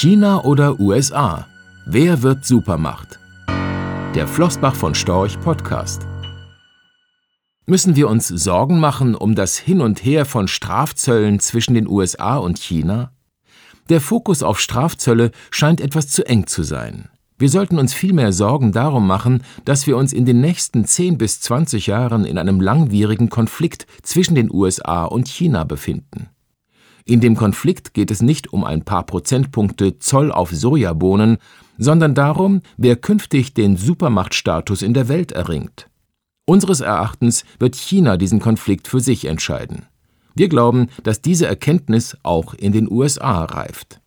China oder USA? Wer wird Supermacht? Der Flossbach von Storch Podcast. Müssen wir uns Sorgen machen um das Hin und Her von Strafzöllen zwischen den USA und China? Der Fokus auf Strafzölle scheint etwas zu eng zu sein. Wir sollten uns vielmehr Sorgen darum machen, dass wir uns in den nächsten 10 bis 20 Jahren in einem langwierigen Konflikt zwischen den USA und China befinden. In dem Konflikt geht es nicht um ein paar Prozentpunkte Zoll auf Sojabohnen, sondern darum, wer künftig den Supermachtstatus in der Welt erringt. Unseres Erachtens wird China diesen Konflikt für sich entscheiden. Wir glauben, dass diese Erkenntnis auch in den USA reift.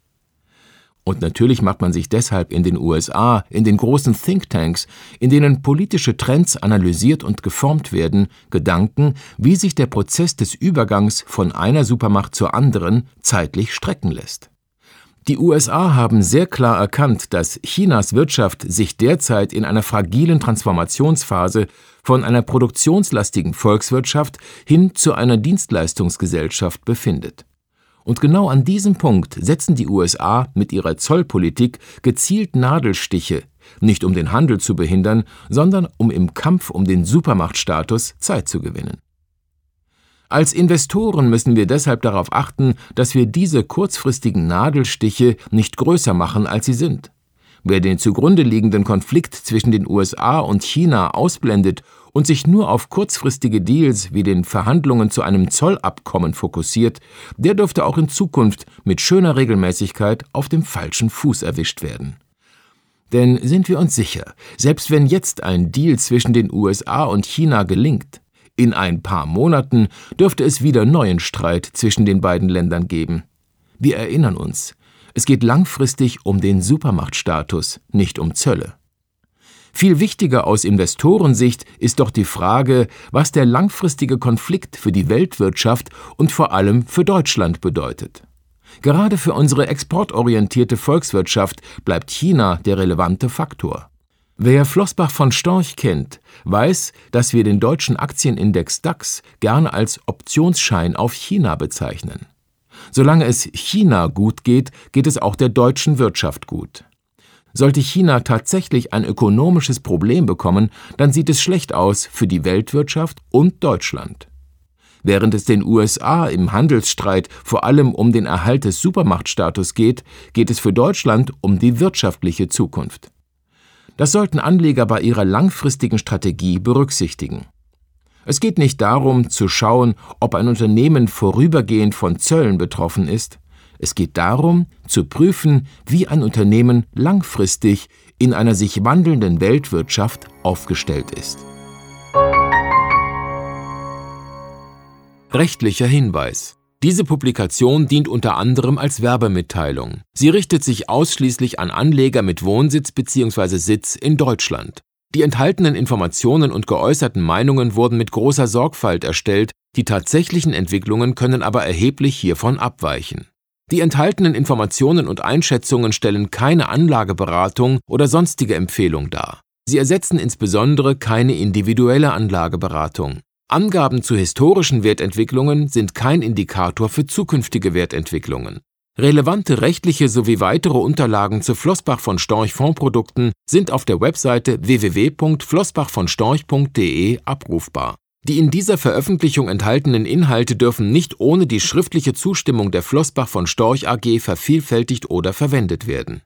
Und natürlich macht man sich deshalb in den USA, in den großen Thinktanks, in denen politische Trends analysiert und geformt werden, Gedanken, wie sich der Prozess des Übergangs von einer Supermacht zur anderen zeitlich strecken lässt. Die USA haben sehr klar erkannt, dass Chinas Wirtschaft sich derzeit in einer fragilen Transformationsphase von einer produktionslastigen Volkswirtschaft hin zu einer Dienstleistungsgesellschaft befindet. Und genau an diesem Punkt setzen die USA mit ihrer Zollpolitik gezielt Nadelstiche, nicht um den Handel zu behindern, sondern um im Kampf um den Supermachtstatus Zeit zu gewinnen. Als Investoren müssen wir deshalb darauf achten, dass wir diese kurzfristigen Nadelstiche nicht größer machen, als sie sind. Wer den zugrunde liegenden Konflikt zwischen den USA und China ausblendet und sich nur auf kurzfristige Deals wie den Verhandlungen zu einem Zollabkommen fokussiert, der dürfte auch in Zukunft mit schöner Regelmäßigkeit auf dem falschen Fuß erwischt werden. Denn sind wir uns sicher, selbst wenn jetzt ein Deal zwischen den USA und China gelingt, in ein paar Monaten dürfte es wieder neuen Streit zwischen den beiden Ländern geben. Wir erinnern uns, es geht langfristig um den Supermachtstatus, nicht um Zölle. Viel wichtiger aus Investorensicht ist doch die Frage, was der langfristige Konflikt für die Weltwirtschaft und vor allem für Deutschland bedeutet. Gerade für unsere exportorientierte Volkswirtschaft bleibt China der relevante Faktor. Wer Flossbach von Storch kennt, weiß, dass wir den deutschen Aktienindex DAX gern als Optionsschein auf China bezeichnen. Solange es China gut geht, geht es auch der deutschen Wirtschaft gut. Sollte China tatsächlich ein ökonomisches Problem bekommen, dann sieht es schlecht aus für die Weltwirtschaft und Deutschland. Während es den USA im Handelsstreit vor allem um den Erhalt des Supermachtstatus geht, geht es für Deutschland um die wirtschaftliche Zukunft. Das sollten Anleger bei ihrer langfristigen Strategie berücksichtigen. Es geht nicht darum, zu schauen, ob ein Unternehmen vorübergehend von Zöllen betroffen ist, es geht darum, zu prüfen, wie ein Unternehmen langfristig in einer sich wandelnden Weltwirtschaft aufgestellt ist. Rechtlicher Hinweis diese Publikation dient unter anderem als Werbemitteilung. Sie richtet sich ausschließlich an Anleger mit Wohnsitz bzw. Sitz in Deutschland. Die enthaltenen Informationen und geäußerten Meinungen wurden mit großer Sorgfalt erstellt, die tatsächlichen Entwicklungen können aber erheblich hiervon abweichen. Die enthaltenen Informationen und Einschätzungen stellen keine Anlageberatung oder sonstige Empfehlung dar. Sie ersetzen insbesondere keine individuelle Anlageberatung. Angaben zu historischen Wertentwicklungen sind kein Indikator für zukünftige Wertentwicklungen. Relevante rechtliche sowie weitere Unterlagen zu Flossbach von Storch Fondsprodukten sind auf der Webseite www.flossbachvonstorch.de abrufbar. Die in dieser Veröffentlichung enthaltenen Inhalte dürfen nicht ohne die schriftliche Zustimmung der Flossbach von Storch AG vervielfältigt oder verwendet werden